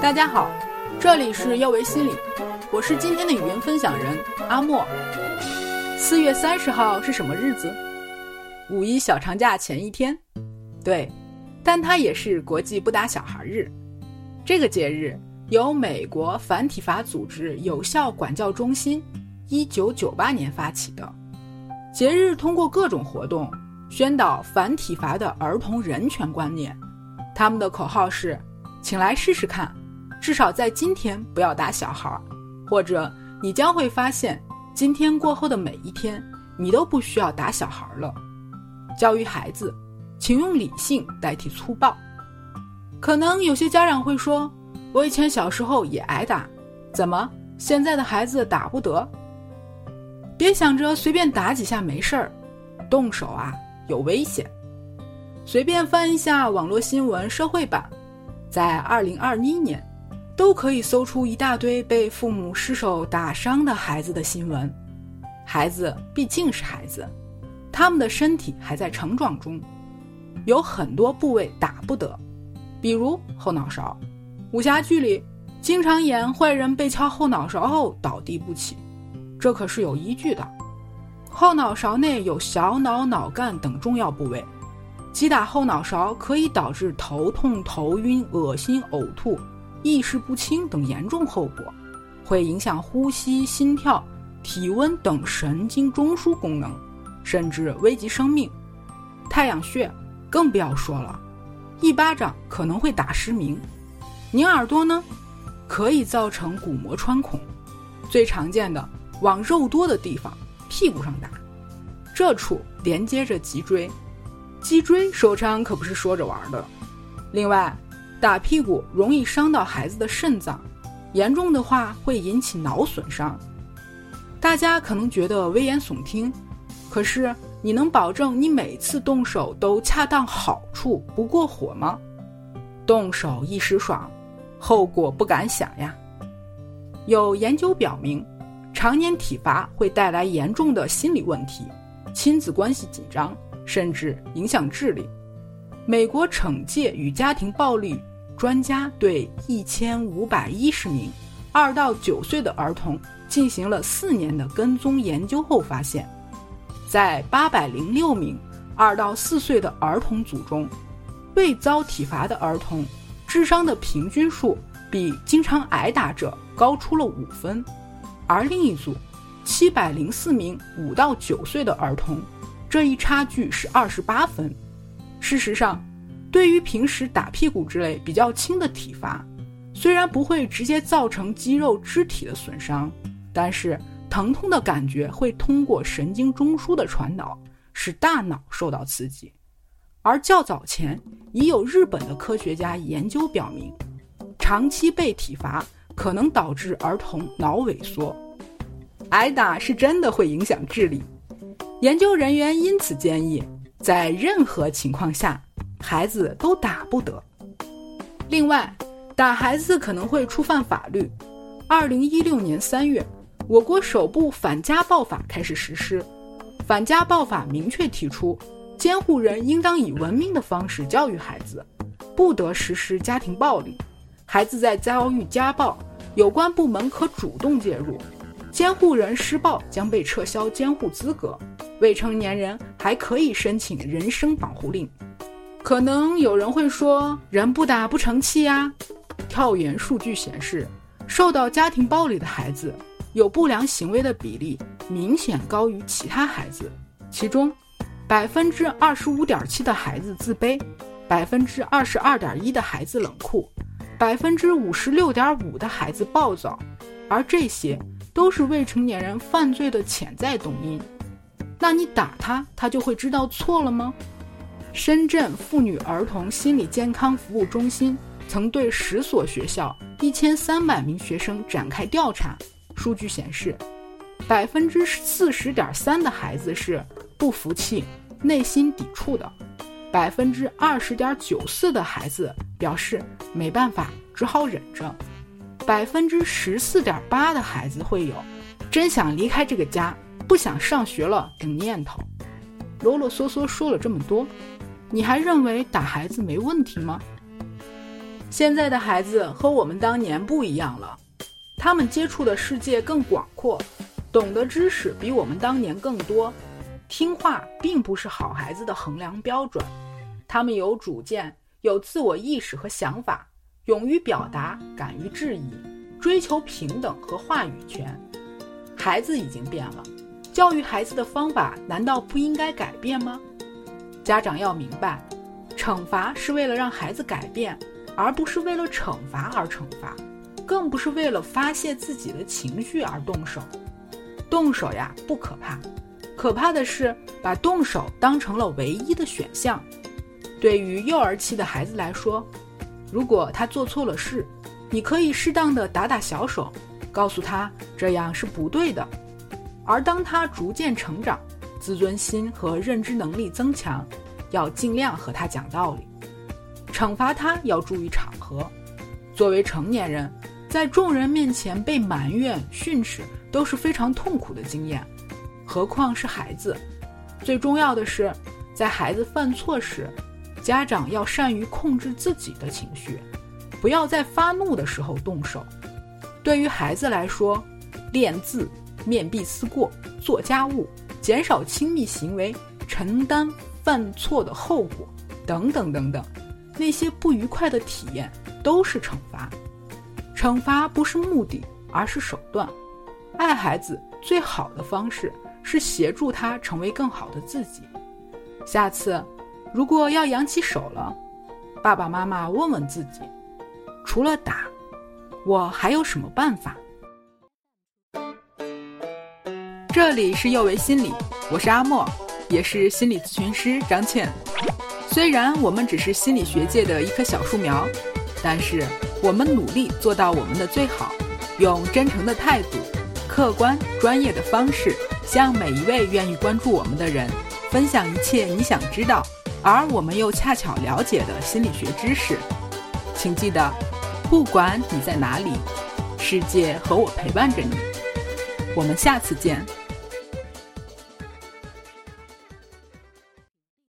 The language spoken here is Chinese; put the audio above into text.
大家好，这里是药维心理，我是今天的语音分享人阿莫。四月三十号是什么日子？五一小长假前一天。对，但它也是国际不打小孩日。这个节日由美国反体罚组织有效管教中心一九九八年发起的。节日通过各种活动宣导反体罚的儿童人权观念。他们的口号是：“请来试试看。”至少在今天不要打小孩，或者你将会发现，今天过后的每一天，你都不需要打小孩了。教育孩子，请用理性代替粗暴。可能有些家长会说：“我以前小时候也挨打，怎么现在的孩子打不得？”别想着随便打几下没事儿，动手啊有危险。随便翻一下网络新闻社会版，在二零二一年。都可以搜出一大堆被父母失手打伤的孩子的新闻。孩子毕竟是孩子，他们的身体还在成长中，有很多部位打不得，比如后脑勺。武侠剧里经常演坏人被敲后脑勺后倒地不起，这可是有依据的。后脑勺内有小脑、脑干等重要部位，击打后脑勺可以导致头痛、头晕、恶心、呕吐。意识不清等严重后果，会影响呼吸、心跳、体温等神经中枢功能，甚至危及生命。太阳穴更不要说了，一巴掌可能会打失明。拧耳朵呢，可以造成鼓膜穿孔。最常见的，往肉多的地方，屁股上打，这处连接着脊椎，脊椎受伤可不是说着玩的。另外。打屁股容易伤到孩子的肾脏，严重的话会引起脑损伤。大家可能觉得危言耸听，可是你能保证你每次动手都恰当好处不过火吗？动手一时爽，后果不敢想呀。有研究表明，常年体罚会带来严重的心理问题，亲子关系紧张，甚至影响智力。美国惩戒与家庭暴力。专家对一千五百一十名二到九岁的儿童进行了四年的跟踪研究后发现，在八百零六名二到四岁的儿童组中，未遭体罚的儿童智商的平均数比经常挨打者高出了五分，而另一组七百零四名五到九岁的儿童，这一差距是二十八分。事实上。对于平时打屁股之类比较轻的体罚，虽然不会直接造成肌肉肢体的损伤，但是疼痛的感觉会通过神经中枢的传导，使大脑受到刺激。而较早前已有日本的科学家研究表明，长期被体罚可能导致儿童脑萎缩。挨打是真的会影响智力，研究人员因此建议，在任何情况下。孩子都打不得。另外，打孩子可能会触犯法律。二零一六年三月，我国首部反家暴法开始实施。反家暴法明确提出，监护人应当以文明的方式教育孩子，不得实施家庭暴力。孩子在遭遇家暴，有关部门可主动介入。监护人施暴将被撤销监护资格。未成年人还可以申请人身保护令。可能有人会说，人不打不成器呀。跳远数据显示，受到家庭暴力的孩子有不良行为的比例明显高于其他孩子。其中，百分之二十五点七的孩子自卑，百分之二十二点一的孩子冷酷，百分之五十六点五的孩子暴躁，而这些都是未成年人犯罪的潜在动因。那你打他，他就会知道错了吗？深圳妇女儿童心理健康服务中心曾对十所学校一千三百名学生展开调查，数据显示，百分之四十点三的孩子是不服气、内心抵触的，百分之二十点九四的孩子表示没办法，只好忍着，百分之十四点八的孩子会有真想离开这个家、不想上学了等念头。啰啰嗦嗦说了这么多。你还认为打孩子没问题吗？现在的孩子和我们当年不一样了，他们接触的世界更广阔，懂得知识比我们当年更多。听话并不是好孩子的衡量标准，他们有主见，有自我意识和想法，勇于表达，敢于质疑，追求平等和话语权。孩子已经变了，教育孩子的方法难道不应该改变吗？家长要明白，惩罚是为了让孩子改变。而不是为了惩罚而惩罚，更不是为了发泄自己的情绪而动手。动手呀，不可怕，可怕的是把动手当成了唯一的选项。对于幼儿期的孩子来说，如果他做错了事，你可以适当的打打小手，告诉他这样是不对的。而当他逐渐成长，自尊心和认知能力增强，要尽量和他讲道理。惩罚他要注意场合。作为成年人，在众人面前被埋怨训斥都是非常痛苦的经验，何况是孩子。最重要的是，在孩子犯错时，家长要善于控制自己的情绪，不要在发怒的时候动手。对于孩子来说，练字、面壁思过、做家务、减少亲密行为、承担犯错的后果，等等等等。那些不愉快的体验都是惩罚，惩罚不是目的，而是手段。爱孩子最好的方式是协助他成为更好的自己。下次如果要扬起手了，爸爸妈妈问问自己：除了打，我还有什么办法？这里是幼为心理，我是阿莫，也是心理咨询师张倩。虽然我们只是心理学界的一棵小树苗，但是我们努力做到我们的最好，用真诚的态度、客观专业的方式，向每一位愿意关注我们的人分享一切你想知道，而我们又恰巧了解的心理学知识。请记得，不管你在哪里，世界和我陪伴着你。我们下次见。